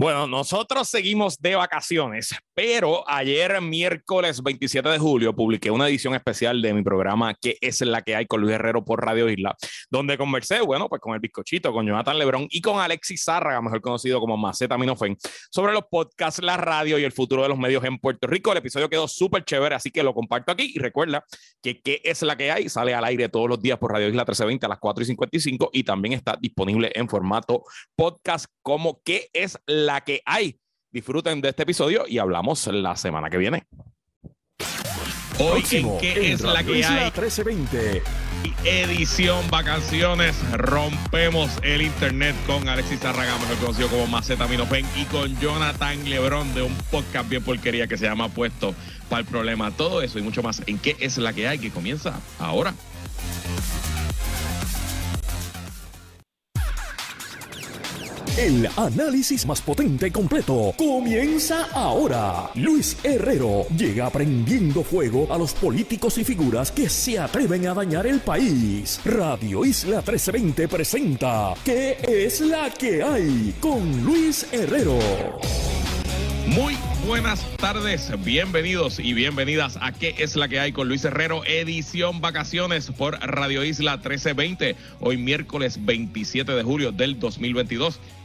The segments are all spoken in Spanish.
Bueno, nosotros seguimos de vacaciones, pero ayer, miércoles 27 de julio, publiqué una edición especial de mi programa que es la que hay con Luis Herrero por Radio Isla, donde conversé, bueno, pues con el bizcochito, con Jonathan Lebrón y con Alexis Zárraga, mejor conocido como Maceta Minofen, sobre los podcasts, la radio y el futuro de los medios en Puerto Rico. El episodio quedó súper chévere, así que lo comparto aquí y recuerda que qué es la que hay sale al aire todos los días por Radio Isla 1320 a las 4 y 55 y también está disponible en formato podcast como qué es la que hay. Disfruten de este episodio y hablamos la semana que viene. Hoy en qué es la que hay 1320 edición vacaciones rompemos el internet con Alexis Zarraga mejor conocido como Maceta Minofen y con Jonathan Lebron de un podcast bien porquería que se llama Puesto para el Problema. Todo eso y mucho más en qué es la que hay que comienza ahora El análisis más potente y completo comienza ahora. Luis Herrero llega prendiendo fuego a los políticos y figuras que se atreven a dañar el país. Radio Isla 1320 presenta ¿Qué es la que hay? con Luis Herrero. Muy buenas tardes, bienvenidos y bienvenidas a ¿Qué es la que hay con Luis Herrero? Edición Vacaciones por Radio Isla 1320, hoy miércoles 27 de julio del 2022.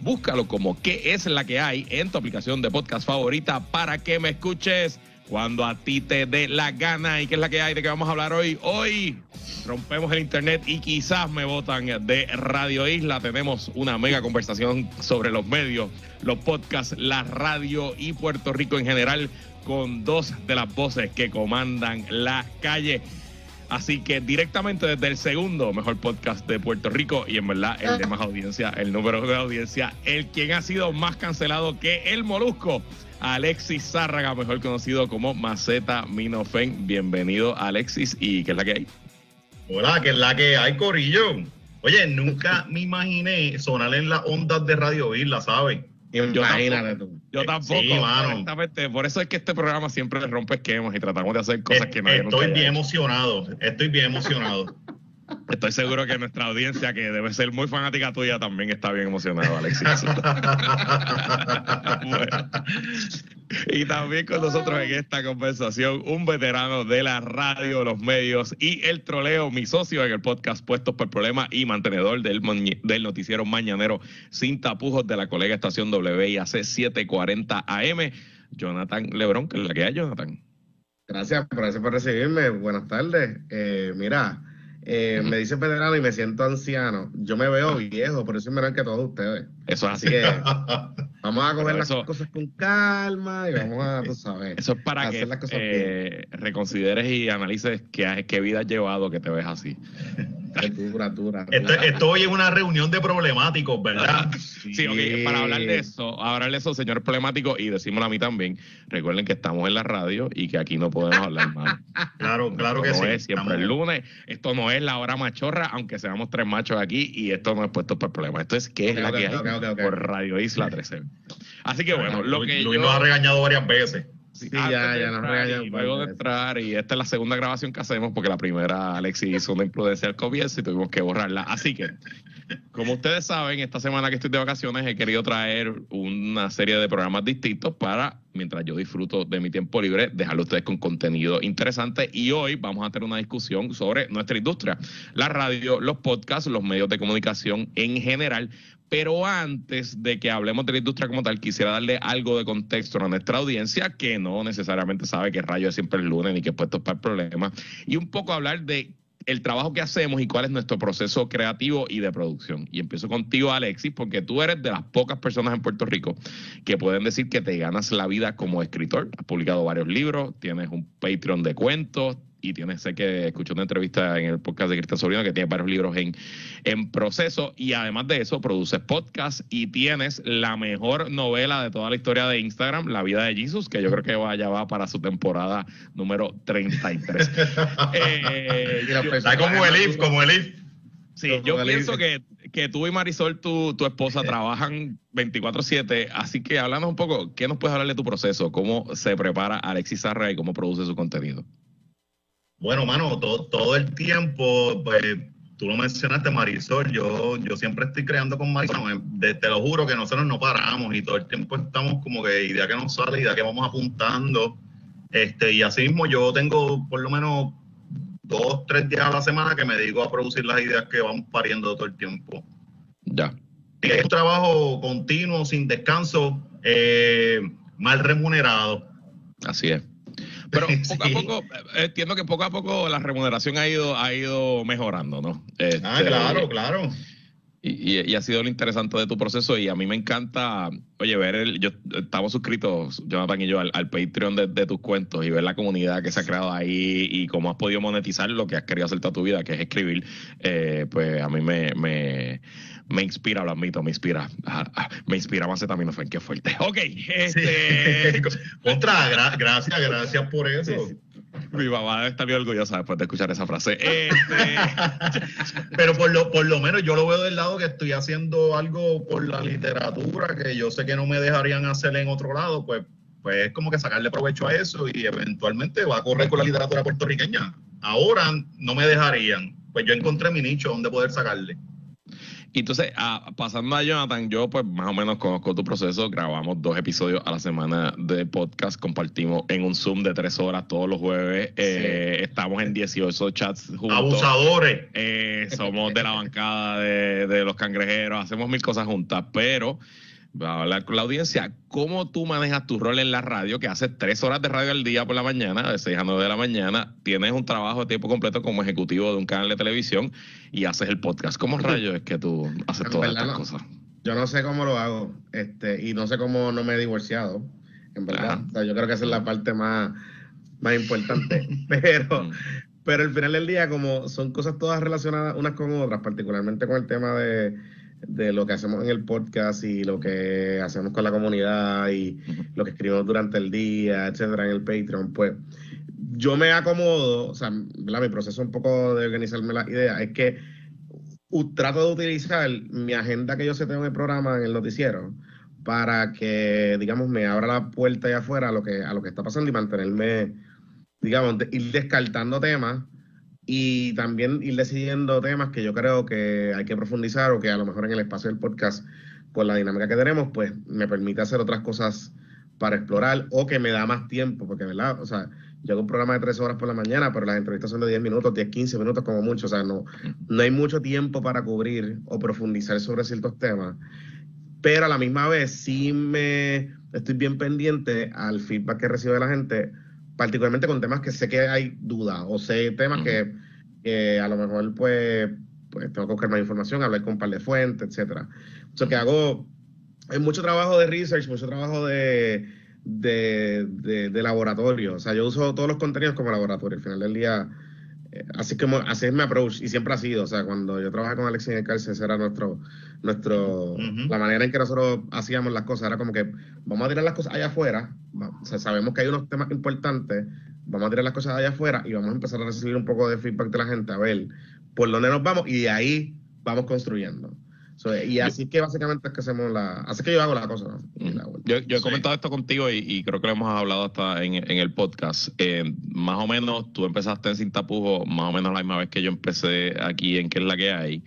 Búscalo como qué es la que hay en tu aplicación de podcast favorita para que me escuches cuando a ti te dé la gana. ¿Y qué es la que hay? ¿De qué vamos a hablar hoy? Hoy rompemos el internet y quizás me votan de Radio Isla. Tenemos una mega conversación sobre los medios, los podcasts, la radio y Puerto Rico en general con dos de las voces que comandan la calle. Así que directamente desde el segundo mejor podcast de Puerto Rico y en verdad el de más audiencia, el número de audiencia, el quien ha sido más cancelado que el Molusco, Alexis Zárraga, mejor conocido como Maceta Minofen. Bienvenido Alexis y ¿qué es la que hay? Hola, ¿qué es la que hay, Corillo? Oye, nunca me imaginé sonar en las ondas de Radio Isla, ¿sabes? Imagínate tú. Yo tampoco, sí, Por eso es que este programa siempre rompe esquemas y tratamos de hacer cosas que nadie Estoy bien emocionado, estoy bien emocionado. Estoy seguro que nuestra audiencia, que debe ser muy fanática tuya, también está bien emocionada, Alexis. Y también con nosotros en esta conversación, un veterano de la radio, los medios y el troleo, mi socio en el podcast Puestos por Problema y mantenedor del, del noticiero mañanero sin tapujos de la colega estación WIAC 740 AM, Jonathan Lebrón, que es la que hay, Jonathan. Gracias, gracias por recibirme. Buenas tardes. Eh, mira, eh, me dice veterano y me siento anciano. Yo me veo viejo, por eso es menor que todos ustedes. Eso es así. que vamos a coger las cosas con calma y vamos a, tú sabes. Eso es para que eh, reconsideres y analices qué, qué vida has llevado que te ves así. Estoy en una reunión de problemáticos, ¿verdad? Sí, ok, para hablar de eso, hablar de eso, señores problemáticos, y decímoslo a mí también, recuerden que estamos en la radio y que aquí no podemos hablar mal. Claro, claro que no sí. Es siempre el lunes, esto no es la hora machorra, aunque seamos tres machos aquí, y esto no es puesto por problemas. Esto es que es la que hay por Radio Isla 13. Así que bueno, lo que Luis nos ha regañado varias veces. Sí, ya, ya regañan. Luego de entrar, y esta es la segunda grabación que hacemos porque la primera Alexis hizo una imprudencia al comienzo y tuvimos que borrarla. Así que, como ustedes saben, esta semana que estoy de vacaciones he querido traer una serie de programas distintos para, mientras yo disfruto de mi tiempo libre, dejarlo a ustedes con contenido interesante. Y hoy vamos a tener una discusión sobre nuestra industria, la radio, los podcasts, los medios de comunicación en general, pero antes de que hablemos de la industria como tal, quisiera darle algo de contexto a nuestra audiencia que no necesariamente sabe que rayo es siempre el lunes ni que es puesto para el problema. Y un poco hablar de el trabajo que hacemos y cuál es nuestro proceso creativo y de producción. Y empiezo contigo, Alexis, porque tú eres de las pocas personas en Puerto Rico que pueden decir que te ganas la vida como escritor. Has publicado varios libros, tienes un Patreon de cuentos, y tienes, sé que escuché una entrevista en el podcast de Cristian Sobrino que tiene varios libros en, en proceso y además de eso produces podcast y tienes la mejor novela de toda la historia de Instagram, La vida de Jesus, que yo creo que va, ya va para su temporada número 33. eh, Está como el IF, como el IF. Sí, yo pienso que, que, tú y Marisol, tu, tu esposa, trabajan 24-7, así que hablando un poco, ¿qué nos puedes hablar de tu proceso? ¿Cómo se prepara Alexis Sarra y cómo produce su contenido? Bueno, mano, todo, todo el tiempo, pues, tú lo mencionaste, Marisol, yo, yo siempre estoy creando con Marisol, te lo juro que nosotros no paramos y todo el tiempo estamos como que idea que nos sale, idea que vamos apuntando, este, y así mismo yo tengo por lo menos dos, tres días a la semana que me dedico a producir las ideas que van pariendo todo el tiempo. Ya. Es un trabajo continuo, sin descanso, eh, mal remunerado. Así es. Pero poco a poco, eh, entiendo que poco a poco la remuneración ha ido, ha ido mejorando, ¿no? Este, ah, claro, claro. Y, ha sido lo interesante de tu proceso y a mí me encanta, oye, ver el, yo estamos suscritos, Jonathan y yo, al, Patreon de, tus cuentos y ver la comunidad que se ha creado ahí y cómo has podido monetizar lo que has querido hacer toda tu vida, que es escribir, eh, pues a mí me, me, me inspira, lo admito, me inspira. Ah, ah, me inspira más también, fue qué fuerte. Ok, este... Contra, gracias, gracias por eso. Mi mamá está bien orgullosa después de escuchar esa frase. Este, Pero por lo, por lo menos yo lo veo del lado que estoy haciendo algo por la literatura que yo sé que no me dejarían hacer en otro lado, pues, pues es como que sacarle provecho a eso y eventualmente va a correr con la literatura puertorriqueña. Ahora no me dejarían. Pues yo encontré mi nicho donde poder sacarle. Y entonces, ah, pasando a Jonathan, yo pues más o menos conozco tu proceso. Grabamos dos episodios a la semana de podcast. Compartimos en un Zoom de tres horas todos los jueves. Eh, estamos en 18 chats juntos. Abusadores. Eh, somos de la bancada de, de los cangrejeros. Hacemos mil cosas juntas, pero a hablar con la audiencia. ¿Cómo tú manejas tu rol en la radio, que haces tres horas de radio al día por la mañana, de 6 a 9 de la mañana? Tienes un trabajo de tiempo completo como ejecutivo de un canal de televisión y haces el podcast. ¿Cómo rayos es que tú haces todas estas cosas? Yo no sé cómo lo hago este y no sé cómo no me he divorciado, en verdad. yo creo que esa es la parte más, más importante. pero, mm. pero al final del día, como son cosas todas relacionadas unas con otras, particularmente con el tema de de lo que hacemos en el podcast y lo que hacemos con la comunidad y lo que escribimos durante el día, etcétera, en el Patreon, pues yo me acomodo, o sea, mi proceso un poco de organizarme la idea es que trato de utilizar mi agenda que yo sé tengo en el programa, en el noticiero, para que, digamos, me abra la puerta allá afuera a lo que, a lo que está pasando y mantenerme, digamos, ir descartando temas y también ir decidiendo temas que yo creo que hay que profundizar o que a lo mejor en el espacio del podcast, con la dinámica que tenemos, pues me permite hacer otras cosas para explorar o que me da más tiempo, porque, ¿verdad? O sea, yo hago un programa de tres horas por la mañana, pero las entrevistas son de 10 minutos, 10, 15 minutos como mucho, o sea, no, no hay mucho tiempo para cubrir o profundizar sobre ciertos temas, pero a la misma vez sí me estoy bien pendiente al feedback que recibe la gente particularmente con temas que sé que hay duda o sé temas que, a lo mejor pues, pues, tengo que buscar más información, hablar con un par de fuentes, etcétera. Entonces, que hago hay mucho trabajo de research, mucho trabajo de, de, de, laboratorio. O sea, yo uso todos los contenidos como laboratorio. Al final del día, así, como, así es mi approach y siempre ha sido. O sea, cuando yo trabajé con Alexis en el cárcel, ese era nuestro, nuestro la manera en que nosotros hacíamos las cosas. Era como que vamos a tirar las cosas allá afuera. O sea, sabemos que hay unos temas importantes. Vamos a tirar las cosas allá afuera y vamos a empezar a recibir un poco de feedback de la gente, a ver por dónde nos vamos y de ahí vamos construyendo y así que básicamente es que hacemos la. Así que yo hago la cosa. yo, he comentado esto contigo y, creo que lo hemos hablado hasta en, el podcast. Eh, más o menos tú empezaste en Sin Tapujos, más o menos la misma vez que yo empecé aquí en ¿Qué es la que hay?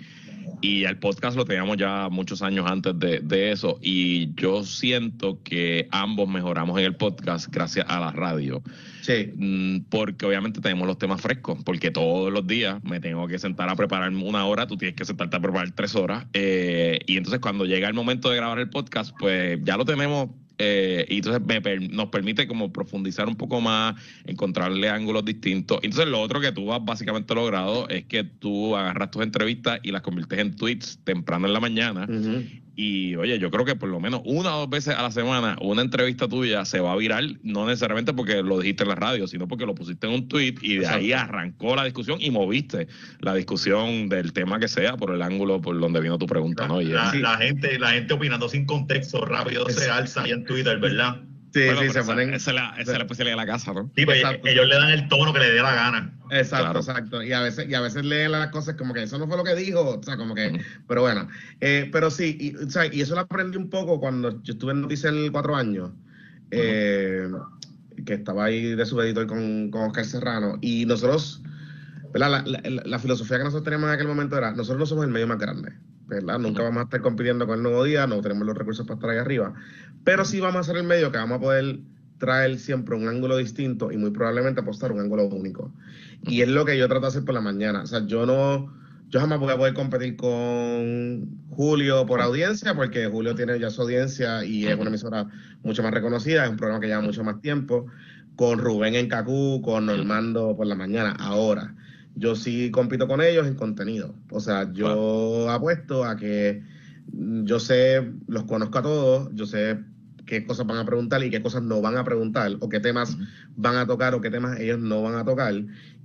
Y el podcast lo teníamos ya muchos años antes de, de, eso. Y yo siento que ambos mejoramos en el podcast gracias a la radio. Sí. Mm, porque obviamente tenemos los temas frescos. Porque todos los días me tengo que sentar a preparar una hora, tú tienes que sentarte a preparar tres horas. Eh, y entonces cuando llega el momento de grabar el podcast, pues ya lo tenemos eh, y entonces nos permite como profundizar un poco más, encontrarle ángulos distintos. Entonces lo otro que tú has básicamente logrado es que tú agarras tus entrevistas y las conviertes en tweets temprano en la mañana Y oye, yo creo que por lo menos una o dos veces a la semana una entrevista tuya se va a viral, no necesariamente porque lo dijiste en la radio, sino porque lo pusiste en un tweet y de ahí arrancó la discusión y moviste la discusión del tema que sea por el ángulo por donde vino tu pregunta, ¿no? la, gente, la gente opinando sin contexto rápido se alza ahí en Twitter, ¿verdad? Sí, sí, se ponen. Esa, es la, esa es la especialidad de la casa, ¿no? Sí, pues ellos le dan el tono que le dé la gana. Exacto, exacto. Y a veces, y a veces leen las cosas como que eso no fue lo que dijo, o sea, como que, pero bueno. Eh, pero sí, y, o sea, y eso lo aprendí un poco cuando yo estuve en Noticias cuatro años, eh, que estaba ahí de subeditor con, con Oscar Serrano, y nosotros, ¿verdad? La, la, la filosofía que nosotros teníamos en aquel momento era, nosotros no somos el medio más grande. ¿Verdad? Nunca vamos a estar compitiendo con el nuevo día, no tenemos los recursos para estar ahí arriba, pero sí vamos a ser el medio que vamos a poder traer siempre un ángulo distinto y muy probablemente apostar un ángulo único. Y es lo que yo trato de hacer por la mañana. O sea, yo no, yo jamás voy a poder competir con Julio por audiencia, porque Julio tiene ya su audiencia y es una emisora mucho más reconocida, es un programa que lleva mucho más tiempo. Con Rubén en Cacú, con Normando por la mañana. Ahora, yo sí compito con ellos en contenido. O sea, yo apuesto a que yo sé, los conozco a todos, yo sé qué cosas van a preguntar y qué cosas no van a preguntar, o qué temas van a tocar o qué temas ellos no van a tocar.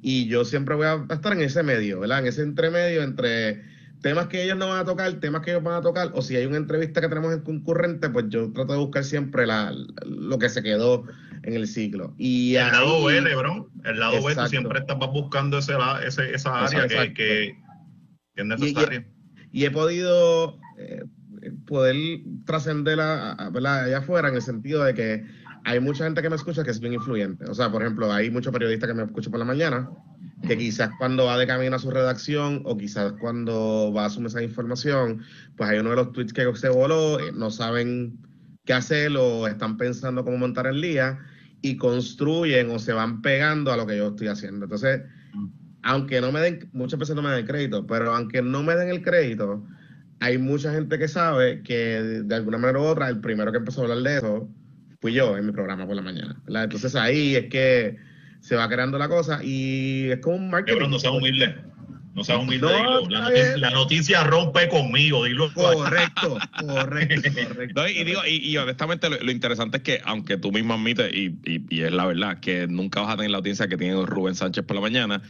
Y yo siempre voy a estar en ese medio, ¿verdad? En ese entremedio entre temas que ellos no van a tocar, temas que ellos van a tocar, o si hay una entrevista que tenemos en concurrente, pues yo trato de buscar siempre la, lo que se quedó en el ciclo. Y el lado B, Lebron, el lado B, tú siempre estás buscando ese, ese esa área que, que, es necesaria. Y, he podido eh, poder trascender allá afuera en el sentido de que hay mucha gente que me escucha que es bien influyente. O sea, por ejemplo, hay muchos periodistas que me escuchan por la mañana, que quizás cuando va de camino a su redacción o quizás cuando va a su mesa de información, pues hay uno de los tweets que se voló, eh, no saben qué hacer o están pensando cómo montar el día y construyen o se van pegando a lo que yo estoy haciendo. Entonces, aunque no me den, muchas veces no me den crédito, pero aunque no me den el crédito, hay mucha gente que sabe que de alguna manera u otra, el primero que empezó a hablar de eso fui yo en mi programa por la mañana. Entonces ahí es que se va creando la cosa y es como un marketing. Pero no seas humilde. No la, noticia, rompe conmigo, dilo. Correcto, correcto, correcto. y, digo, y, honestamente lo, interesante es que, aunque tú mismo admites, y, y, es la verdad, que nunca vas a tener la audiencia que tiene Rubén Sánchez por la mañana,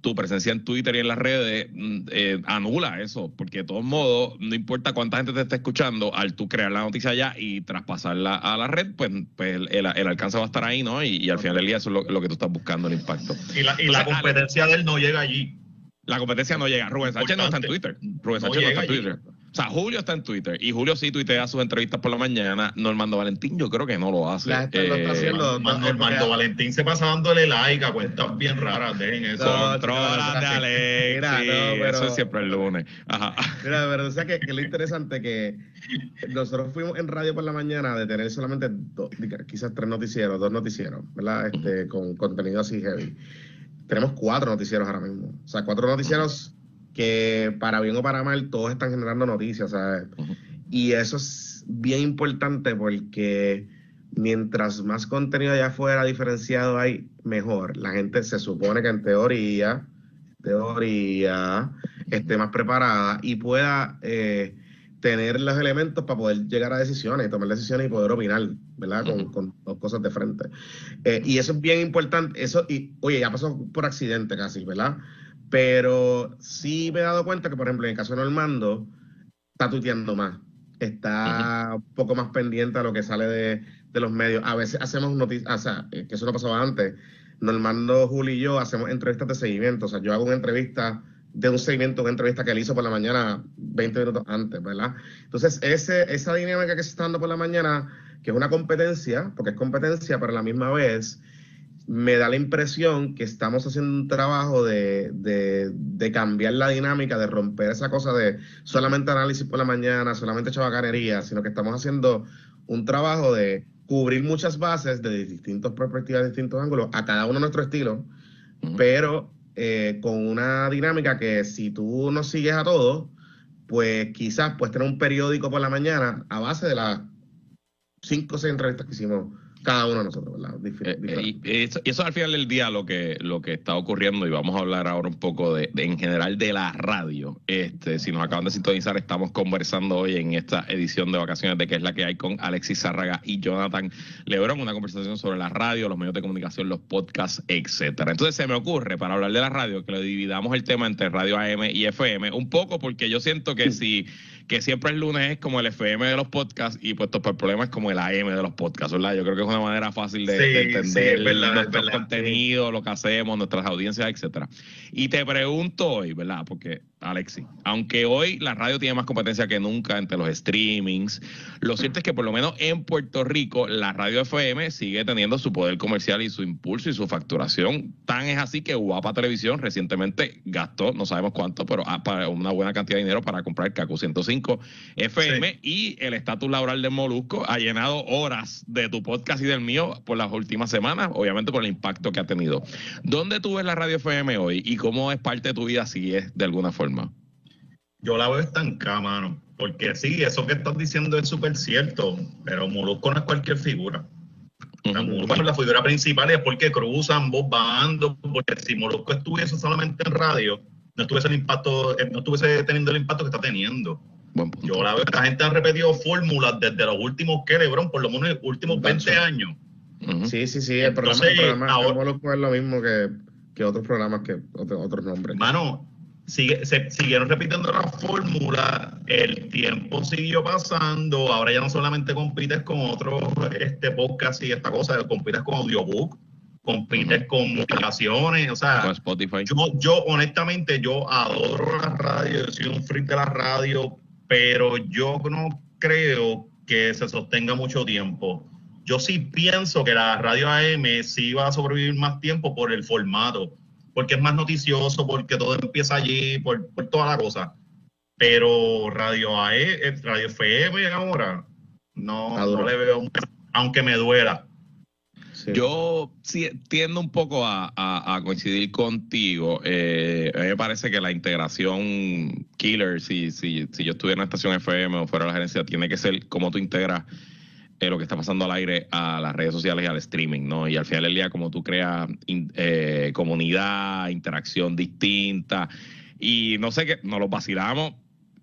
tu presencia en Twitter y en las redes mm, eh, anula eso, porque de todos modos, no importa cuánta gente te esté escuchando, al tú crear la noticia allá y traspasarla a la red, pues, pues el, alcance va a estar ahí, ¿no? Y, al final del día eso es lo, que tú estás buscando, el impacto. Y la, y la competencia de él no llega allí. La competencia no llega. Rubén Sánchez no está en Twitter. Rubén Sánchez no, está en Twitter. O sea, Julio está en Twitter y Julio sí tuitea sus entrevistas por la mañana. Normando Valentín yo creo que no lo hace. La, eh, lo está haciendo. Normando Valentín se pasa dándole like a cuentas bien raras. Dejen eso. Controlate, Alex. Mira, sí, pero, eso es siempre el lunes. Ajá. Mira, pero o sea que, que, lo interesante que nosotros fuimos en radio por la mañana de tener solamente dos, quizás tres noticieros, dos noticieros, ¿verdad? Este, con contenido así heavy. Tenemos cuatro noticieros ahora mismo. O sea, cuatro noticieros que para bien o para mal todos están generando noticias, ¿sabes? Y eso es bien importante porque mientras más contenido allá afuera diferenciado hay, mejor. La gente se supone que en teoría, teoría, esté más preparada y pueda eh, tener los elementos para poder llegar a decisiones, tomar decisiones y poder opinar, ¿verdad? Con, dos cosas de frente. Eh, y eso es bien importante. Eso, y oye, ya pasó por accidente casi, ¿verdad? Pero sí me he dado cuenta que, por ejemplo, en el caso de Normando, está tuiteando más. Está un poco más pendiente a lo que sale de, los medios. A veces hacemos noticias, o sea, eh, que eso no pasaba antes. Normando, Juli y yo hacemos entrevistas de seguimiento. O sea, yo hago una entrevista de un seguimiento, una entrevista que él hizo por la mañana 20 minutos antes, ¿verdad? Entonces, ese, esa dinámica que se está dando por la mañana, que es una competencia, porque es competencia, pero a la misma vez me da la impresión que estamos haciendo un trabajo de, de, cambiar la dinámica, de romper esa cosa de solamente análisis por la mañana, solamente chabacanería, sino que estamos haciendo un trabajo de cubrir muchas bases de distintas perspectivas, distintos ángulos, a cada uno nuestro estilo, pero eh, con una dinámica que si tú nos sigues a todos, pues quizás puedes tener un periódico por la mañana a base de las cinco o seis entrevistas que hicimos cada uno de nosotros, ¿verdad? Eh, eh, y, eso, eso, al final del día lo que, lo que está ocurriendo, y vamos a hablar ahora un poco de, en general de la radio. Este, si nos acaban de sintonizar, estamos conversando hoy en esta edición de vacaciones de que es la que hay con Alexis Zárraga y Jonathan Lebrón, una conversación sobre la radio, los medios de comunicación, los podcasts, etcétera. Entonces se me ocurre, para hablar de la radio, que lo dividamos el tema entre radio AM y FM, un poco porque yo siento que si que siempre el lunes es como el FM de los podcasts y puesto por el problema es como el AM de los podcasts, ¿verdad? Yo creo que es una manera fácil de, entender nuestro contenido, lo que hacemos, nuestras audiencias, etcétera. Y te pregunto hoy, ¿verdad? Porque Alexi. Aunque hoy la radio tiene más competencia que nunca entre los streamings, lo cierto es que por lo menos en Puerto Rico la radio FM sigue teniendo su poder comercial y su impulso y su facturación. Tan es así que Guapa Televisión recientemente gastó, no sabemos cuánto, pero ah, una buena cantidad de dinero para comprar el CACU 105 FM y el estatus laboral de Molusco ha llenado horas de tu podcast y del mío por las últimas semanas, obviamente por el impacto que ha tenido. ¿Dónde tú ves la radio FM hoy y cómo es parte de tu vida si es de alguna forma? Yo la veo estancada, mano. Porque sí, eso que estás diciendo es súper cierto, pero Molusco no es cualquier figura. Molusco es la figura principal es porque cruzan ambos bandos, porque si Molusco estuviese solamente en radio, no estuviese el impacto, eh, no estuviese teniendo el impacto que está teniendo. Yo la veo, la gente ha repetido fórmulas desde los últimos que Lebron, por lo menos los últimos 20 años. Sí, sí, sí, el programa, el Molusco es lo mismo que, que otros programas que otros nombres. Mano, sigue, se, siguieron repitiendo la fórmula, el tiempo siguió pasando, ahora ya no solamente compites con otros este, podcast y esta cosa, compites con audiobook, compites con multiplicaciones, o sea, Spotify. Yo, yo honestamente, yo adoro la radio, soy un freak de la radio, pero yo no creo que se sostenga mucho tiempo. Yo sí pienso que la radio AM sí va a sobrevivir más tiempo por el formato porque es más noticioso, porque todo empieza allí, por, toda la cosa. Pero Radio AE, eh, Radio FM ahora, no, no le veo, aunque me duela. Yo sí, tiendo un poco a, coincidir contigo. Eh, a mí me parece que la integración killer, si, si, si yo estuviera en la estación FM o fuera la gerencia, tiene que ser cómo tú integras eh, lo que está pasando al aire a las redes sociales y al streaming, ¿no? Y al final del día, como tú creas eh, comunidad, interacción distinta, y no sé qué, nos lo vacilamos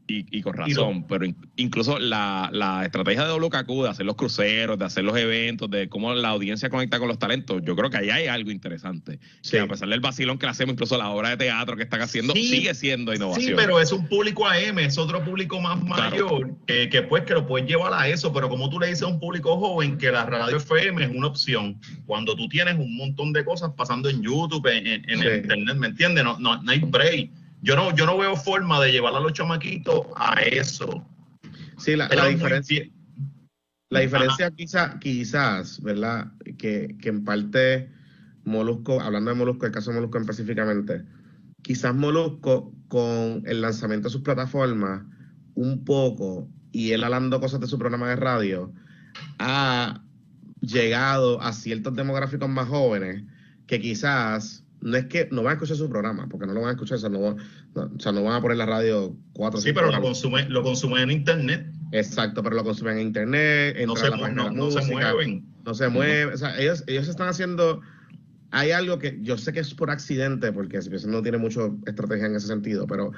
y, con razón, pero incluso la, la, estrategia de WKQ de hacer los cruceros, de hacer los eventos, de cómo la audiencia conecta con los talentos, yo creo que ahí hay algo interesante. Que a pesar del vacilón que le hacemos, incluso la obra de teatro que están haciendo, sigue siendo innovación. Sí, pero es un público AM, es otro público más mayor, que, pues que lo puedes llevar a eso, pero como tú le dices a un público joven que la radio FM es una opción, cuando tú tienes un montón de cosas pasando en YouTube, en, Internet, ¿me entiendes? No, no, no hay break yo no, yo no veo forma de llevar a los chamaquitos a eso. Sí, la, diferencia. La diferencia quizás, quizás, ¿verdad? Que, que, en parte Molusco, hablando de Molusco, el caso de Molusco específicamente, quizás Molusco con el lanzamiento de sus plataformas, un poco, y él hablando cosas de su programa de radio, ha llegado a ciertos demográficos más jóvenes que quizás no es que no van a escuchar su programa, porque no lo van a escuchar, o sea, no, van a poner la radio cuatro Sí, pero lo consumen, lo consumen en internet. Exacto, pero lo consumen en internet, no se, no, se mueven. No se mueven. O sea, ellos, ellos están haciendo. Hay algo que yo sé que es por accidente, porque no tiene mucha estrategia en ese sentido, pero.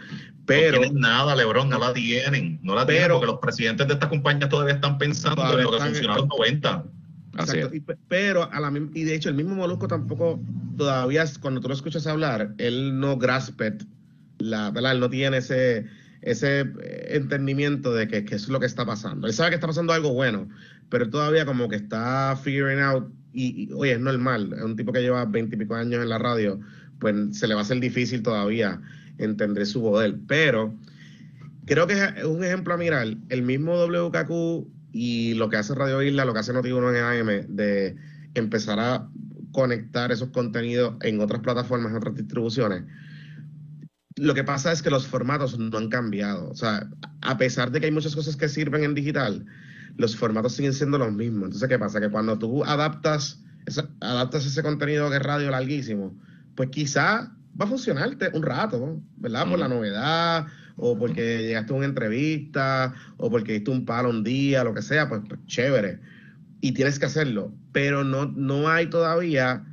pero no tienen nada, Lebron, no la tienen. No la tienen porque los presidentes de estas compañías todavía están pensando en lo que funcionó en los 90. Exacto. pero a la y de hecho el mismo Molusco tampoco todavía cuando tú lo escuchas hablar, él no graspet la, ¿verdad? Él no tiene ese ese eh, entendimiento de que, es lo que está pasando. Él sabe que está pasando algo bueno, pero todavía como que está figuring out y, oye, es normal, es un tipo que lleva veintipico años en la radio, pues se le va a hacer difícil todavía entender su poder, pero creo que es un ejemplo a mirar, el mismo WKQ y lo que hace Radio Isla, lo que hace Noti1 en AM, de empezar a conectar esos contenidos en otras plataformas, en otras distribuciones. Lo que pasa es que los formatos no han cambiado. O sea, a pesar de que hay muchas cosas que sirven en digital, los formatos siguen siendo los mismos. Entonces, ¿qué pasa? Que cuando tú adaptas, adaptas ese contenido de radio larguísimo, pues quizá va a funcionarte un rato, ¿verdad? Por la novedad, o porque llegaste a una entrevista, o porque diste un palo un día, lo que sea, pues, pues, chévere. Y tienes que hacerlo. pero no, no hay todavía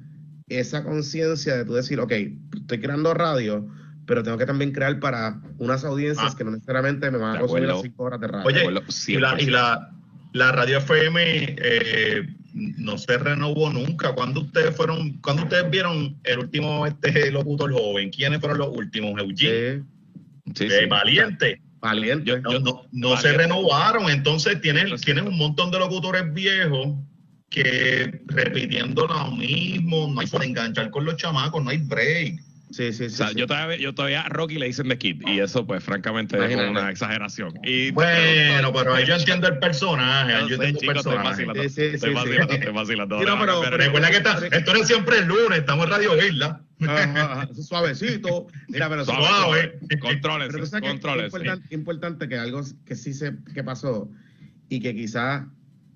esa conciencia de tú decir, ok, estoy creando radio, pero tengo que también crear para unas audiencias Ah. que no necesariamente me van a consumir las cinco horas de radio. Oye, y la, y 100%. la, la radio FM eh, no se renovó nunca. ¿Cuándo ustedes fueron, cuando ustedes vieron el último este locutor joven? ¿Quiénes fueron los últimos? Eugene, Sí, Sí, sí. valiente. valiente. Yo- No, no, no Valiente. se renovaron. Entonces tienen, tienen un montón de locutores viejos que repitiendo lo mismo, no hay forma de enganchar con los chamacos, no hay break. Sí, sí, sí. O sea, sí. yo todavía, yo todavía a Rocky le dicen The Kid y eso pues francamente es una exageración. Y, Bueno, pero ahí yo entiendo el personaje, Yo entiendo el estoy personaje. vacilando. Sí, sí, Estoy vacilando, sí. estoy vacilando. Sí, no, pero- Pero- Recuerda que está, esto es siempre el lunes, estamos en Radio Isla. Ajá, ajá, suavecito. Mira, pero Suave. Pero es controles. importante, importante que algo que sí se que pasó y que quizás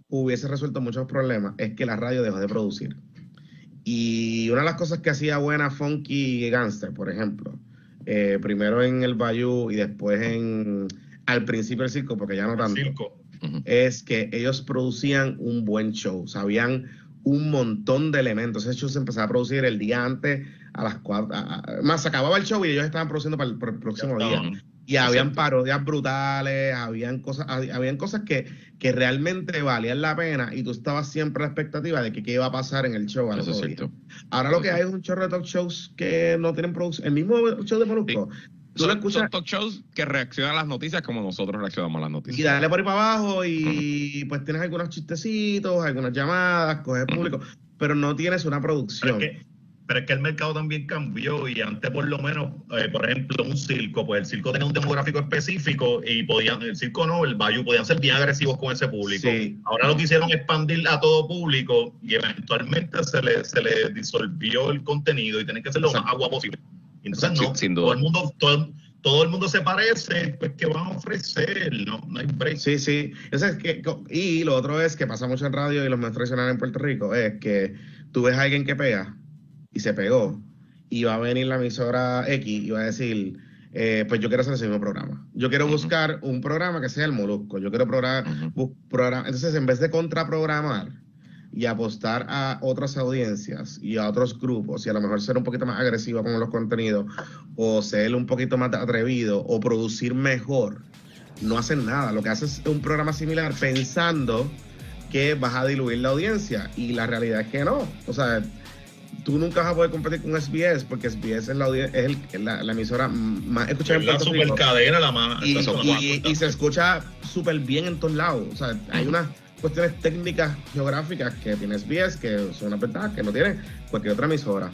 hubiese resuelto muchos problemas es que la radio dejó de producir. Y una de las cosas que hacía buena Funky y Gangster, por ejemplo, eh, primero en el Bayou y después en al principio del circo, porque ya no tanto, Circo. Es que ellos producían un buen show, sabían un montón de elementos. Ese show se empezaba a producir el día antes, a las cuatro, a- a- más se acababa el show y ellos estaban produciendo para el, para el próximo día. Y habían Exacto. parodias brutales, habían cosas, hab- habían cosas que, que realmente valían la pena y tú estabas siempre a la expectativa de que qué iba a pasar en el show. Eso es cierto. Ahora lo que hay es un chorro de talk shows que no tienen producción. El mismo show de Molusco. Tú lo Son, escuchas son talk shows que reaccionan a las noticias como nosotros reaccionamos a las y noticias. dale por ahí para abajo y pues tienes algunos chistecitos, algunas llamadas, coges público, pero no tienes una Pero producción. es, que, pero es que el mercado también cambió y antes por lo menos, eh, por ejemplo, un circo, pues el circo tenía un demográfico específico y podían, el circo no, el Bayou, podían ser bien agresivos con ese público. Sí. Ahora lo quisieron expandir a todo público y eventualmente se le, se le disolvió el contenido y tienen que ser lo más agua posible. Entonces no, sin duda. todo el mundo, todo, todo el mundo se parece, pues que van a ofrecer, no, no hay break. Sí, sí. Eso es que, y lo otro es que pasa mucho en radio y los medios tradicionales en Puerto Rico, es que tú ves a alguien que pega y se pegó y va a venir la emisora X y va a decir, eh, pues yo quiero hacer ese mismo programa. Yo quiero buscar un programa que sea el Molusco. Yo quiero programar, entonces en vez de contraprogramar y apostar a otras audiencias y a otros grupos y a lo mejor ser un poquito más agresivo con los contenidos o ser un poquito más atrevido o producir mejor, no hacen nada. Lo que hacen es un programa similar pensando que vas a diluir la audiencia y la realidad es que no. O sea, tú nunca vas a poder competir con SBS porque SBS es la, es el- es la, la emisora más escuchada en Puerto Rico. supercadena, la más. Y, se escucha súper bien en todos lados. O sea, hay unas cuestiones técnicas geográficas que tiene SBS que son una ventaja que no tiene cualquier otra emisora.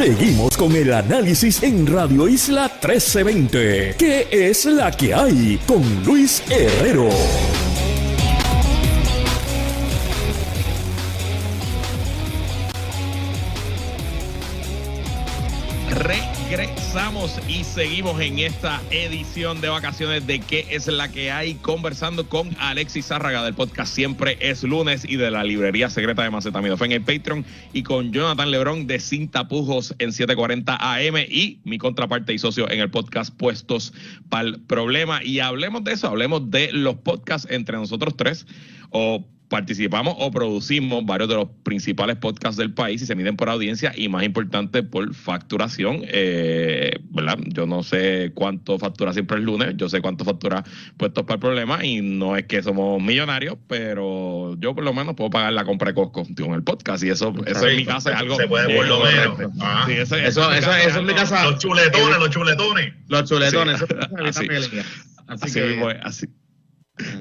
Seguimos con el análisis en Radio Isla 1320. ¿Qué es la que hay con Luis Herrero? Y seguimos en esta edición de vacaciones de ¿Qué es la que hay? Conversando con Alexis Zárraga del podcast Siempre es lunes y de la librería secreta de Macetaminofén en Patreon y con Jonathan Lebrón de Sin Tapujos en 740 AM y mi contraparte y socio en el podcast Puestos para el Problema. Y hablemos de eso, hablemos de los podcasts entre nosotros tres o participamos o producimos varios de los principales podcasts del país y se miden por audiencia y más importante por facturación, eh, ¿verdad? Yo no sé cuánto factura siempre el lunes, yo sé cuánto factura puestos para el problema y no es que somos millonarios, pero yo por lo menos puedo pagar la compra de Costco con el podcast y eso, eso en mi casa es algo... Se puede por lo menos. Ah. Sí, eso, Eso- eso- casa eso en mi casa- Los chuletones, los chuletones. Los chuletones, Sí. eso es Así. Así, Así que, mismo es, así.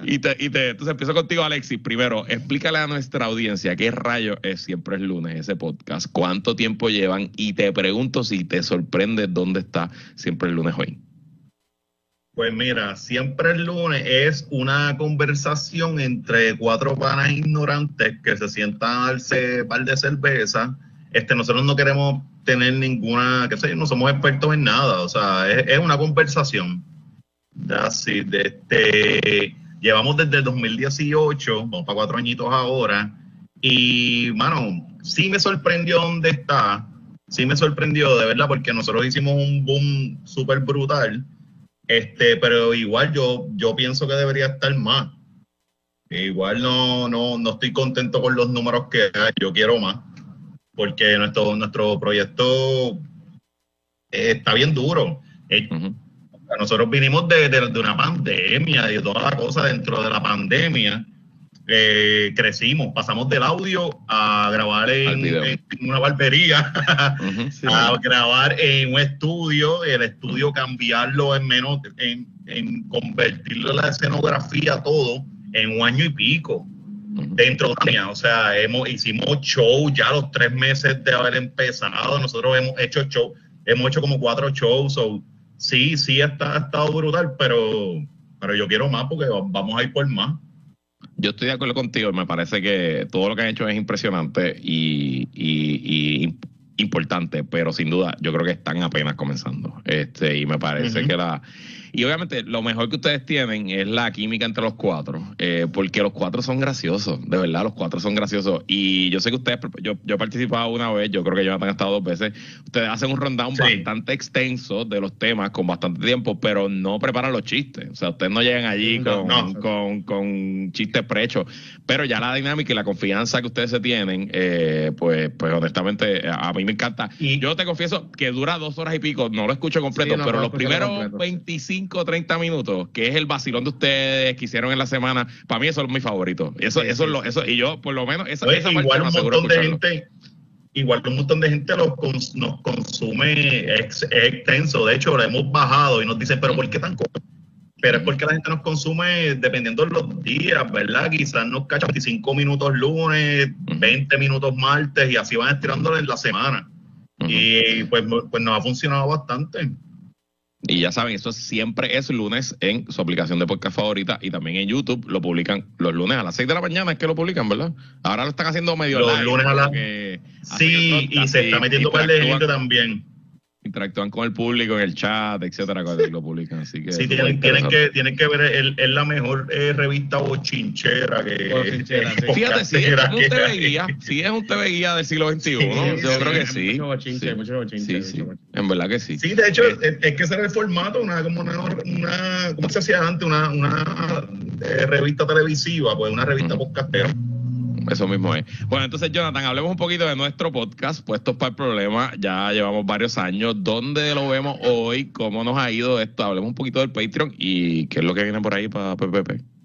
Y te, y te, entonces empiezo contigo, Alexis. Primero, explícale a nuestra audiencia qué rayo es Siempre es lunes ese podcast, cuánto tiempo llevan y te pregunto si te sorprende dónde está Siempre el lunes hoy. Pues mira, siempre el lunes es una conversación entre cuatro panas ignorantes que se sientan a darse par de cerveza. Este, nosotros no queremos tener ninguna, qué sé yo, no somos expertos en nada, o sea, es, es una conversación. Así, de este, llevamos desde el 2018, vamos para cuatro añitos ahora, y, mano, sí me sorprendió dónde está, sí me sorprendió, de verdad, porque nosotros hicimos un boom súper brutal, este, pero igual yo, yo pienso que debería estar más. Igual no, no, no estoy contento con los números que hay, yo quiero más, porque nuestro, nuestro proyecto eh, está bien duro. Ujú. Nosotros vinimos de, de- de una pandemia y de toda la cosa dentro de la pandemia. eh, crecimos, pasamos del audio a grabar en, una barbería, a grabar en un estudio, el estudio cambiarlo en menos, en, en convertirlo en la escenografía todo en un año y pico dentro de la pandemia. O sea, hemos, hicimos show ya los tres meses de haber empezado. Nosotros hemos hecho show, hemos hecho como cuatro shows. So, sí, sí, está, ha estado brutal, pero, pero yo quiero más porque vamos a ir por más. Yo estoy de acuerdo contigo, me parece que todo lo que han hecho es impresionante y, y- y importante, pero sin duda yo creo que están apenas comenzando. Este, y me parece que la... Y obviamente lo mejor que ustedes tienen es la química entre los cuatro, eh, porque los cuatro son graciosos, de verdad, los cuatro son graciosos. Y yo sé que ustedes, yo, yo he participado una vez, yo creo que Jonathan ha estado dos veces, ustedes hacen un rundown Sí. bastante extenso de los temas con bastante tiempo, pero no preparan los chistes. O sea, ustedes no llegan allí No, con, no. con, con chistes prechos. Pero ya la dinámica y la confianza que ustedes se tienen, eh, pues, pues honestamente, a mí me encanta. Y- Yo te confieso que dura dos horas y pico, no lo escucho completo, Sí, no, pero los primeros completo. 25, 30 minutos, que es el vacilón de ustedes que hicieron en la semana, para mí eso es mi favorito. Eso, eso es lo, eso, y yo, por lo menos, esa, Oye, esa parte igual un montón de gente, igual un montón de gente los cons- nos consume ex- extenso. De hecho, lo hemos bajado y nos dicen, pero ¿por qué tan corto? Pero es porque la gente nos consume dependiendo de los días, ¿verdad? Quizás nos cacha 25 minutos lunes, 20 minutos martes y así van estirándolo en la semana. Y pues, pues nos ha funcionado bastante. Y ya saben, eso siempre es lunes en su aplicación de podcast favorita y también en YouTube lo publican los lunes a las 6 de la mañana, es que lo publican, ¿verdad? Ahora lo están haciendo medio Los live, lunes a la- porque hacen Sí, y se está metiendo par de gente también. Interactúan con el público en el chat, etcétera, cuando lo publican. Así que Sí, tienen, que, tienen que ver, es la mejor eh, revista bochinchera que... Bochinchera, sí. Fíjate, sí, es un TV guía, sí es un TV guía del siglo XXI, Sí, ¿no? sí, Yo creo que sí. mucho bochinche, sí. mucho bochinche, Sí, mucho en verdad que sí. Sí, de hecho, Eh, es, es que ese era el formato, una, como una, una ¿cómo se hacía antes? Una, una eh, revista televisiva, pues una revista Ujú. podcastera. Eso mismo es. Bueno, entonces, Jonathan, hablemos un poquito de nuestro podcast, Puestos para el Problema. Ya llevamos varios años. ¿Dónde lo vemos hoy? ¿Cómo nos ha ido esto? Hablemos un poquito del Patreon y qué es lo que viene por ahí para PPP.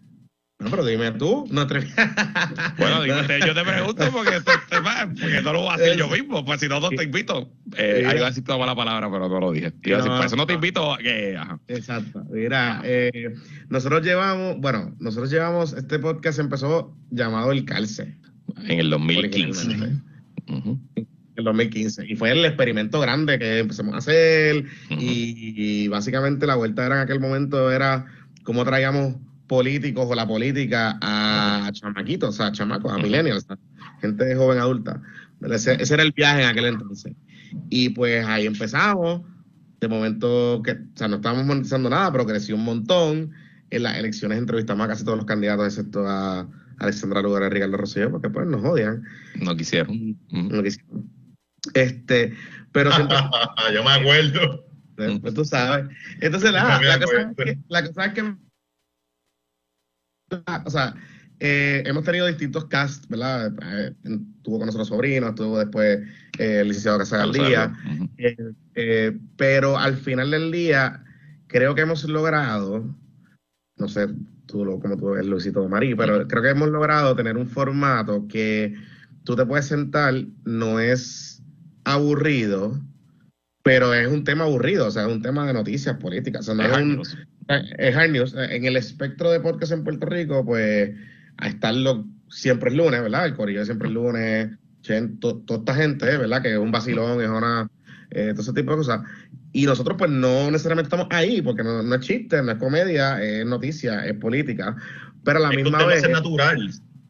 No, pero dime tú, no te... Bueno, digo, te- yo te pregunto porque, esto- te- porque no lo voy a hacer yo mismo. Pues si no, no te invito. Eh, ahí iba a decir toda la palabra, pero no lo dije. Iba a decir, No, por eso no te invito ajá. Exacto. Mira, eh, nosotros llevamos, bueno, nosotros llevamos, este podcast empezó llamado El Calce, En el 2015. originalmente, Ujú. en el 2015. Y fue el experimento grande que empezamos a hacer. Y, y básicamente la vuelta era en aquel momento era cómo traíamos políticos o la política a chamaquitos, o sea, chamacos, a millennials, a gente joven adulta. Ese, ese era el viaje en aquel entonces. Y pues ahí empezamos. De momento, que, o sea, no estábamos monetizando nada, pero creció un montón. En las elecciones entrevistamos a casi todos los candidatos, excepto a Alexandra Lugar y Ricardo Rosselló, porque pues nos odian. No quisieron. Y no quisieron. Este, pero siempre Yo me acuerdo. pues, pues tú sabes. Entonces, la, la, cosa, es que, la cosa es que, o sea, eh, hemos tenido distintos casts, ¿verdad? Eh, Estuvo con nosotros sobrinos, estuvo después eh, el licenciado Ujú. eh, eh, pero al final del día, creo que hemos logrado, no sé tú lo, como tú ves, Luisito Marí, pero creo que hemos logrado tener un formato que tú te puedes sentar, no es aburrido, pero es un tema aburrido, o sea, es un tema de noticias políticas. O sea, no Es un-. Es hard news. En el espectro de podcast en Puerto Rico, pues, a estarlo siempre el lunes, ¿verdad? El corillo siempre el lunes, to- toda esta gente, ¿verdad? Que es un vacilón, es una. eh, todo ese tipo de cosas. Y nosotros, pues, no necesariamente estamos ahí, porque no, no es chiste, no es comedia, es noticia, es política. Pero a la Es misma vez. ser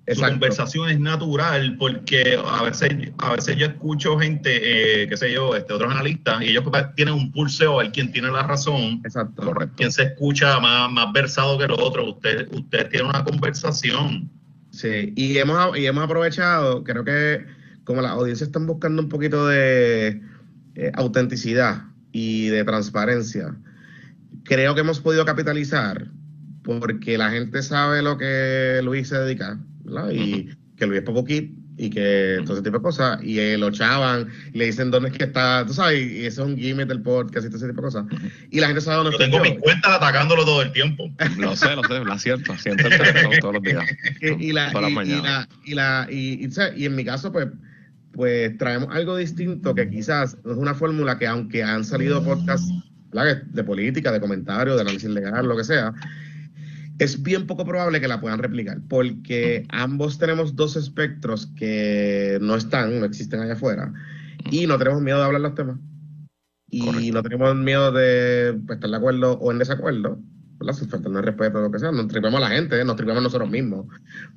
natural. su conversación es natural porque a veces, a veces yo escucho gente, eh, qué sé yo, este, otros analistas, y ellos tienen un pulseo a ver quién tiene la razón. Exacto. Correcto. Quién se escucha más, más versado que el otro. Usted, usted tiene una conversación. Sí, y hemos, y hemos aprovechado, creo que como las audiencias están buscando un poquito de eh, autenticidad y de transparencia, creo que hemos podido capitalizar porque la gente sabe lo que Luis se dedica y que Luis es poco kit y que todo ese tipo de cosas, y eh, lo chavan, le dicen dónde es que está, tú sabes, y eso es un gimmick del podcast y todo ese tipo de cosas. Y la gente sabe dónde Yo tengo mis cuentas atacándolo todo el tiempo. Lo sé, lo sé, lo acierto, siento el teléfono todos los días. y, la, y, y, la, y, y, en mi caso, pues, pues traemos algo distinto que quizás es una fórmula que aunque han salido podcasts de política, de comentarios, de análisis legal, lo que sea, es bien poco probable que la puedan replicar, porque ambos tenemos dos espectros que no están, no existen allá afuera, y no tenemos miedo de hablar los temas. Y no tenemos miedo de pues, estar de acuerdo o en desacuerdo, ¿verdad? Sin faltarnos respeto o lo que sea. Nos tripemos a la gente, nos tripemos nosotros mismos.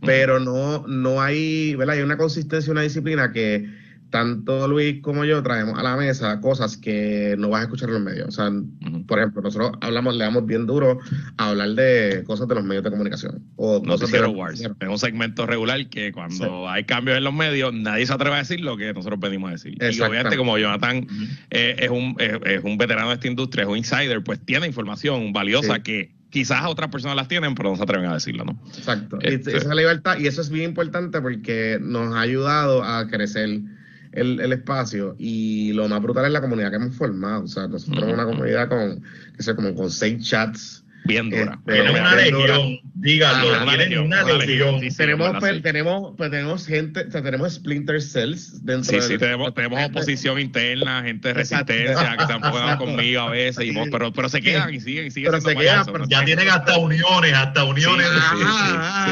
Pero no, no hay, ¿verdad? Hay una consistencia, una disciplina que tanto Luis como yo traemos a la mesa cosas que no vas a escuchar en los medios. O sea, por ejemplo, nosotros hablamos, le damos bien duro a hablar de cosas de los medios de comunicación. O cosas de Wars. Es un segmento regular que cuando hay cambios en los medios, nadie se atreve a decir lo que nosotros pedimos a decir. Y obviamente, como Jonathan eh, es, un, es, un veterano de esta industria, es un insider, pues tiene información valiosa que quizás otras personas las tienen, pero no se atreven a decirlo, ¿no? Exacto. Este esa libertad, y eso es bien importante porque nos ha ayudado a crecer el, el, espacio y lo más brutal es la comunidad que hemos formado. O sea, nosotros somos una comunidad con, que sé, como con seis chats bien dura. Este, una legión, dígalo, una legión. tenemos, tenemos, pues, tenemos gente, o sea, tenemos splinter cells dentro Sí, sí, tenemos, tenemos oposición interna, gente de resistencia que han jugado conmigo a veces, y, pero, pero se quedan y siguen y siguen pero se quedan, ya tienen hasta uniones, hasta uniones.